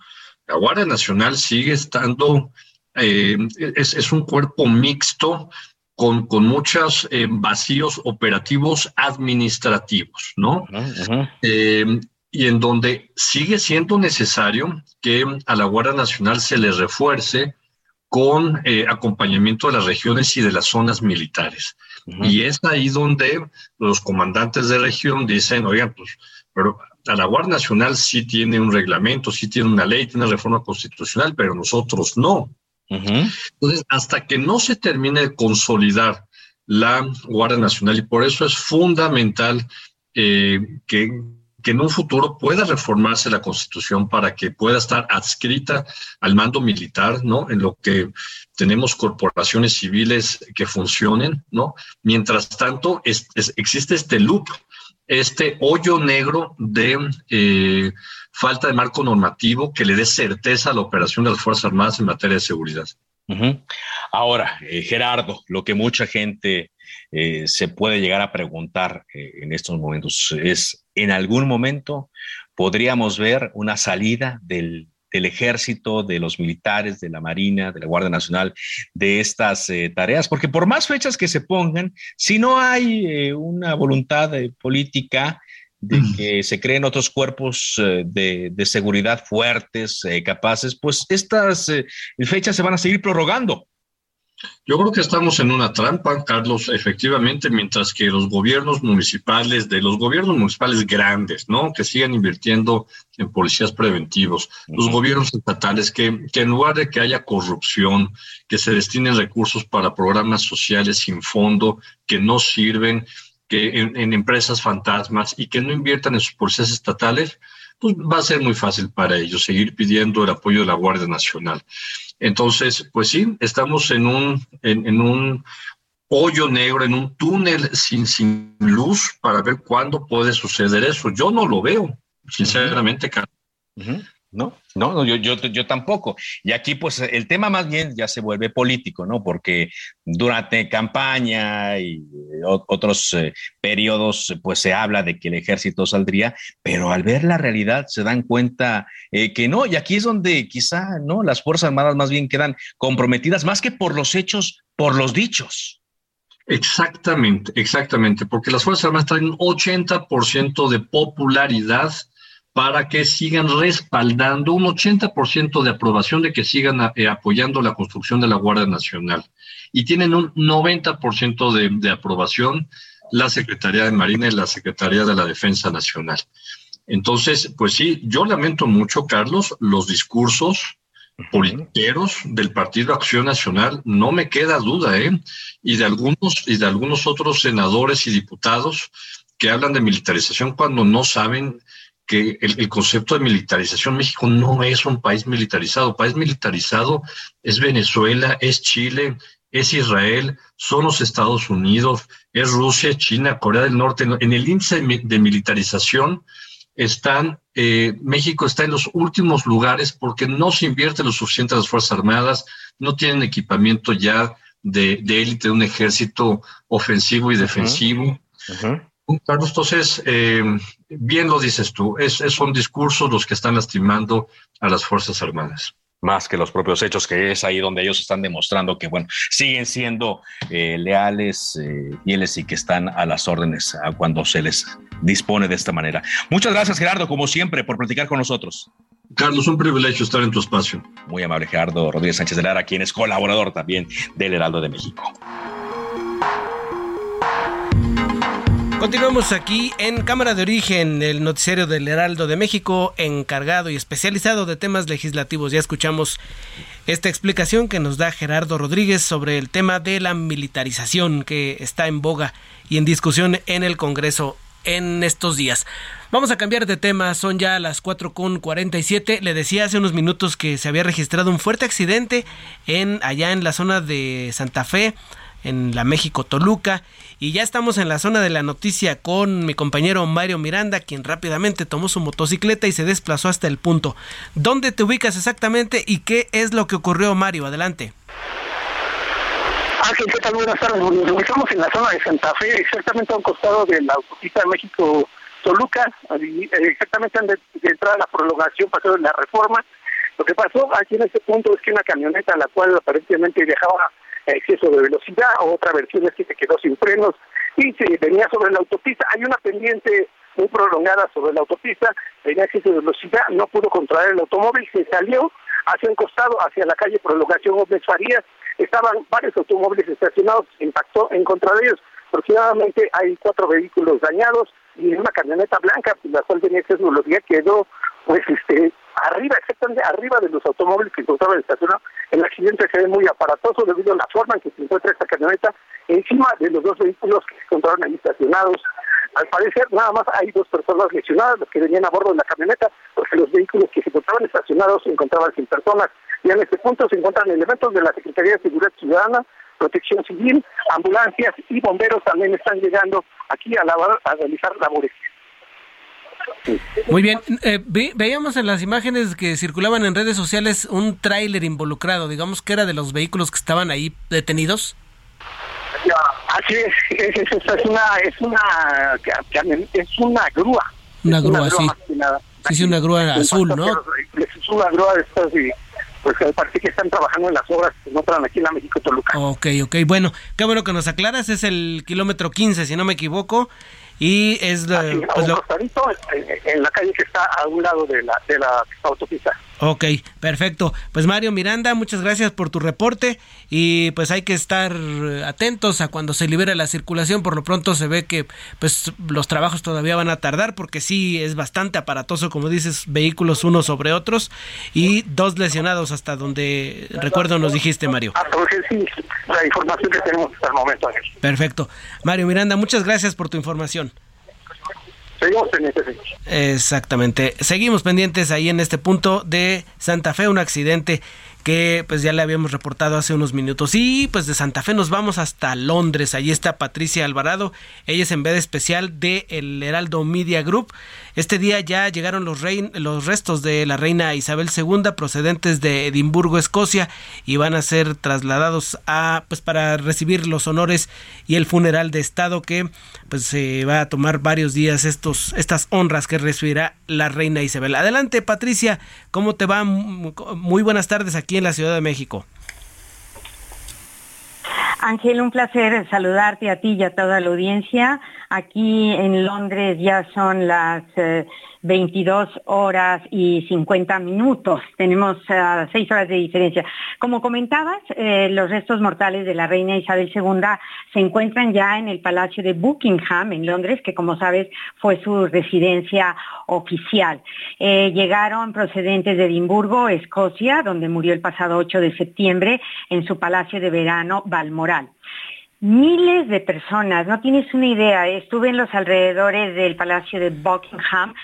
la Guardia Nacional sigue estando, eh, es, un cuerpo mixto con, con muchos eh, vacíos operativos administrativos, ¿no? Eh, y en donde sigue siendo necesario que a la Guardia Nacional se le refuerce con acompañamiento de las regiones y de las zonas militares. Y es ahí donde los comandantes de región dicen, oigan, pues, pero la Guardia Nacional sí tiene un reglamento, sí tiene una ley, tiene una reforma constitucional, pero nosotros no. Entonces, hasta que no se termine de consolidar la Guardia Nacional y por eso es fundamental eh, que, que en un futuro pueda reformarse la Constitución para que pueda estar adscrita al mando militar, ¿no? En lo que tenemos corporaciones civiles que funcionen, ¿no? Mientras tanto, existe este loop, este hoyo negro de eh, falta de marco normativo que le dé certeza a la operación de las Fuerzas Armadas en materia de seguridad. Ahora, eh, Gerardo, lo que mucha gente eh, se puede llegar a preguntar eh, en estos momentos es, ¿en algún momento podríamos ver una salida del, ejército, de los militares, de la Marina, de la Guardia Nacional, de estas tareas? Porque por más fechas que se pongan, si no hay una voluntad política, de que se creen otros cuerpos eh, de, seguridad fuertes, eh, capaces, pues estas eh, fechas se van a seguir prorrogando. Yo creo que estamos en una trampa, Carlos, efectivamente, mientras que los gobiernos municipales, de los gobiernos municipales grandes, ¿no? Que sigan invirtiendo en policías preventivos, los gobiernos estatales, que, que en lugar de que haya corrupción, que se destinen recursos para programas sociales sin fondo, que no sirven, que en, empresas fantasmas y que no inviertan en sus policías estatales, pues va a ser muy fácil para ellos seguir pidiendo el apoyo de la Guardia Nacional. Entonces, pues sí, estamos en un, en, un hoyo negro, en un túnel sin, sin luz para ver cuándo puede suceder eso. Yo no lo veo, sinceramente, Carlos. No, no, yo, yo, yo tampoco. Y aquí, pues, el tema más bien ya se vuelve político, ¿no? Porque durante campaña y otros eh, periodos, pues se habla de que el ejército saldría, pero al ver la realidad se dan cuenta eh, que no. Y aquí es donde quizá, ¿no? Las Fuerzas Armadas más bien quedan comprometidas más que por los hechos, por los dichos. Exactamente, exactamente, porque las Fuerzas Armadas traen un 80% de popularidad para que sigan respaldando un 80% de aprobación de que sigan eh, apoyando la construcción de la Guardia Nacional. Y tienen un 90% de, de aprobación la Secretaría de Marina y la Secretaría de la Defensa Nacional. Entonces, pues sí, yo lamento mucho, Carlos, los discursos políticos del Partido Acción Nacional, no me queda duda, ¿eh? Y de algunos, y de algunos otros senadores y diputados que hablan de militarización cuando no saben que el, concepto de militarización, México no es un país militarizado. País militarizado es Venezuela, es Chile, es Israel, son los Estados Unidos, es Rusia, China, Corea del Norte. En el índice de militarización están, eh, México está en los últimos lugares porque no se invierte lo suficiente en las Fuerzas Armadas, no tienen equipamiento ya de, élite de un ejército ofensivo y defensivo. Carlos, entonces, eh, bien lo dices tú, es, son discursos los que están lastimando a las Fuerzas Armadas. Más que los propios hechos, que es ahí donde ellos están demostrando que, bueno, siguen siendo eh, leales, eh, fieles y que están a las órdenes cuando se les dispone de esta manera. Muchas gracias, Gerardo, como siempre, por platicar con nosotros. Carlos, un privilegio estar en tu espacio. Muy amable, Gerardo Rodríguez Sánchez de Lara, quien es colaborador también del Heraldo de México. Continuamos aquí en Cámara de Origen, el noticiario del Heraldo de México, encargado y especializado de temas legislativos. Ya escuchamos esta explicación que nos da Gerardo Rodríguez sobre el tema de la militarización que está en boga y en discusión en el Congreso en estos días. Vamos a cambiar de tema, son ya las 4.47. Le decía hace unos minutos que se había registrado un fuerte accidente en allá en la zona de Santa Fe, en la México Toluca y ya estamos en la zona de la noticia con mi compañero Mario Miranda, quien rápidamente tomó su motocicleta y se desplazó hasta el punto. ¿Dónde te ubicas exactamente y qué es lo que ocurrió, Mario? Adelante. Ángel, ¿qué tal? Buenas tardes. Nos ubicamos en la zona de Santa Fe, exactamente a un costado de la autopista de México Toluca, exactamente de, de la prolongación, pasó de la reforma. Lo que pasó aquí en este punto es que una camioneta, la cual aparentemente viajaba exceso de velocidad, otra versión es que se quedó sin frenos y se venía sobre la autopista. Hay una pendiente muy prolongada sobre la autopista, venía exceso de velocidad, no pudo controlar el automóvil, se salió hacia un costado, hacia la calle Prolongación Gómez Farías, estaban varios automóviles estacionados, impactó en contra de ellos. Aproximadamente hay cuatro vehículos dañados y una camioneta blanca, la cual tenía exceso de velocidad, quedó pues este arriba, exactamente arriba de los automóviles que encontraban estacionados. El accidente se ve muy aparatoso debido a la forma en que se encuentra esta camioneta encima de los dos vehículos que se encontraron ahí estacionados. Al parecer, nada más hay dos personas lesionadas, los que venían a bordo de la camioneta, porque los vehículos que se encontraban estacionados se encontraban sin personas. Y en este punto se encuentran elementos de la Secretaría de Seguridad Ciudadana, Protección Civil, ambulancias y bomberos también están llegando aquí a, a realizar labores. Muy bien, eh, veíamos en las imágenes que circulaban en redes sociales un tráiler involucrado, digamos que era de los vehículos que estaban ahí detenidos. Así es, *laughs* es, una es una es una grúa. Una grúa, sí. Sí, sí, una grúa azul, ¿no? Es una grúa de estas y pues parece que están trabajando en las obras que no aquí en la México Toluca. Ok, ok, bueno, qué bueno que nos aclaras, es el kilómetro 15, si no me equivoco, y es pues lo... en la calle que está a un lado de la, de la autopista. Ok, perfecto. Pues Mario Miranda, muchas gracias por tu reporte y pues hay que estar atentos a cuando se libere la circulación. Por lo pronto se ve que pues los trabajos todavía van a tardar porque sí es bastante aparatoso, como dices, vehículos unos sobre otros y dos lesionados hasta donde recuerdo nos dijiste, Mario. Ah, sí, la información que tenemos hasta el momento. Perfecto. Mario Miranda, muchas gracias por tu información. Seguimos pendientes. Exactamente. Seguimos pendientes ahí en este punto de Santa Fe, un accidente que pues ya le habíamos reportado hace unos minutos. Y pues de Santa Fe nos vamos hasta Londres. Allí está Patricia Alvarado. Ella es en vez especial de el Heraldo Media Group. Este día ya llegaron los, los restos de la reina Isabel II procedentes de Edimburgo, Escocia, y van a ser trasladados a pues para recibir los honores y el funeral de estado que pues se va a tomar varios días estos estas honras que recibirá la reina Isabel. Adelante, Patricia, ¿cómo te va? Muy buenas tardes aquí en la Ciudad de México. Ángel, un placer saludarte a ti y a toda la audiencia. Aquí en Londres ya son las 22 eh, horas y 50 minutos. Tenemos uh, seis horas de diferencia. Como comentabas, eh, los restos mortales de la reina Isabel II se encuentran ya en el Palacio de Buckingham en Londres, que como sabes fue su residencia oficial. Eh, llegaron procedentes de Edimburgo, Escocia, donde murió el pasado 8 de septiembre en su palacio de verano Balmoral. Miles de personas, no tienes una idea, estuve en los alrededores del Palacio de Buckingham,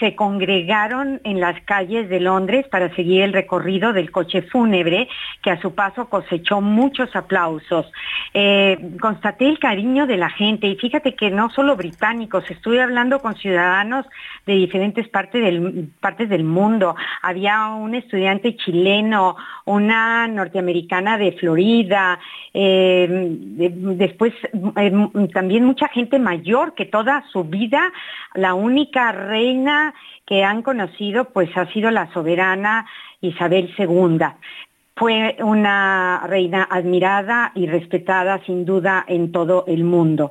se congregaron en las calles de Londres para seguir el recorrido del coche fúnebre que a su paso cosechó muchos aplausos. Eh, constaté el cariño de la gente y fíjate que no solo británicos, estuve hablando con ciudadanos de diferentes partes del, partes del mundo. Había un estudiante chileno, una norteamericana de Florida, eh, después eh, también mucha gente mayor que toda su vida la única reina que han conocido pues ha sido la soberana Isabel II. Fue una reina admirada y respetada sin duda en todo el mundo.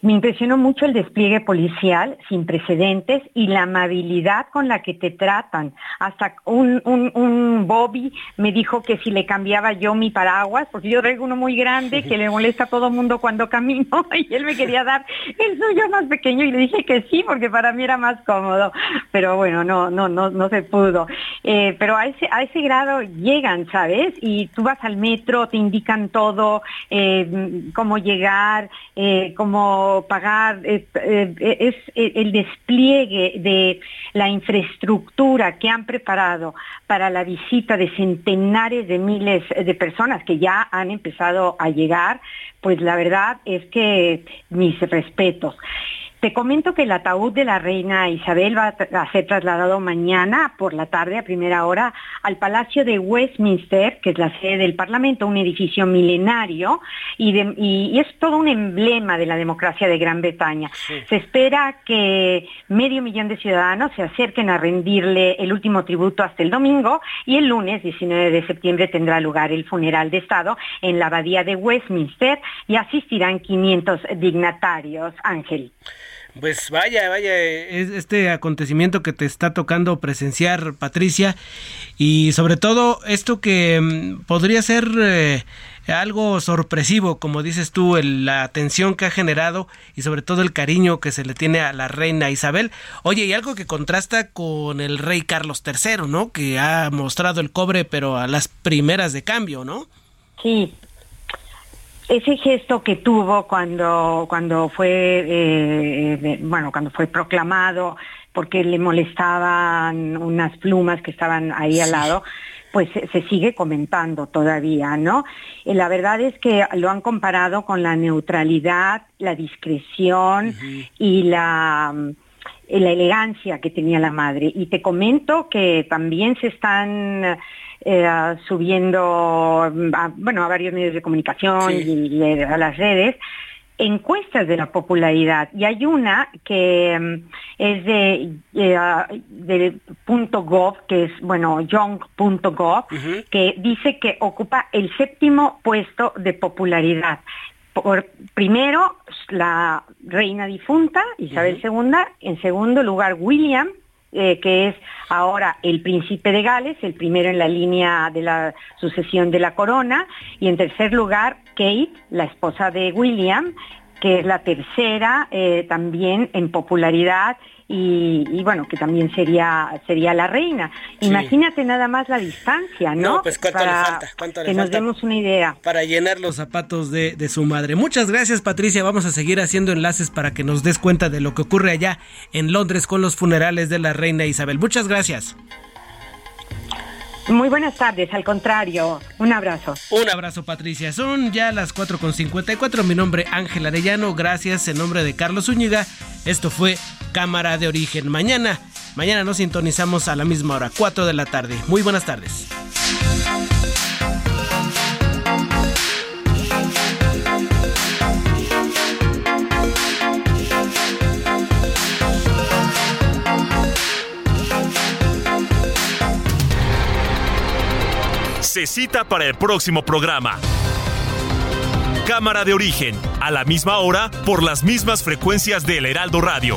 Me impresionó mucho el despliegue policial sin precedentes y la amabilidad con la que te tratan. Hasta un, Bobby me dijo que si le cambiaba yo mi paraguas, porque yo traigo uno muy grande que le molesta a todo mundo cuando camino, *laughs* y él me quería dar el suyo más pequeño y le dije que sí, porque para mí era más cómodo. Pero bueno, no, no, no, no se pudo. Eh, pero a ese, a ese grado llegan, ¿sabes? Y tú vas al metro, te indican todo, eh, cómo llegar, eh, cómo pagar, es, el despliegue de la infraestructura que han preparado para la visita de centenares de miles de personas que ya han empezado a llegar, pues la verdad es que mis respetos. Te comento que el ataúd de la reina Isabel va a ser trasladado mañana por la tarde a primera hora al Palacio de Westminster, que es la sede del Parlamento, un edificio milenario y, es todo un emblema de la democracia de Gran Bretaña. Se espera que medio millón de ciudadanos se acerquen a rendirle el último tributo hasta el domingo y el lunes 19 de septiembre tendrá lugar el funeral de Estado en la abadía de Westminster y asistirán 500 dignatarios. Ángel. Pues vaya, vaya, este acontecimiento que te está tocando presenciar, Patricia, y sobre todo esto que mm, podría ser eh, algo sorpresivo, como dices tú, la atención que ha generado y sobre todo el cariño que se le tiene a la reina Isabel. Oye, y algo que contrasta con el rey Carlos III, ¿no? Que ha mostrado el cobre, pero a las primeras de cambio, ¿no? Sí, ese gesto que tuvo cuando, cuando fue, eh, bueno, cuando fue proclamado porque le molestaban unas plumas que estaban ahí al lado, pues se, sigue comentando todavía, ¿no? Eh, la verdad es que lo han comparado con la neutralidad, la discreción y la la elegancia que tenía la madre. Y te comento que también se están eh, subiendo a, bueno, a varios medios de comunicación y, a las redes encuestas de la popularidad. Y hay una que mm, es de, eh, punto .gov que es bueno young.gov que dice que ocupa el séptimo puesto de popularidad. Por primero la reina difunta Isabel II en segundo lugar William eh, que es ahora el príncipe de Gales, el primero en la línea de la sucesión de la corona, y en tercer lugar Kate, la esposa de William, que es la tercera eh, también en popularidad y, bueno, que también sería, sería la reina. Imagínate nada más la distancia, ¿no? No, pues cuánto le falta, cuánto que nos demos una idea. Para llenar los zapatos de, de su madre. Muchas gracias, Patricia. Vamos a seguir haciendo enlaces para que nos des cuenta de lo que ocurre allá en Londres con los funerales de la reina Isabel. Muchas gracias. Muy buenas tardes, al contrario, un abrazo. Un abrazo, Patricia. Son ya las 4.54. Mi nombre Ángel Arellano. Gracias en nombre de Carlos Zúñiga. Esto fue Cámara de Origen. Mañana, mañana nos sintonizamos a la misma hora, 4 de la tarde. Muy buenas tardes. Se cita para el próximo programa. Cámara de origen, a la misma hora, por las mismas frecuencias del Heraldo Radio.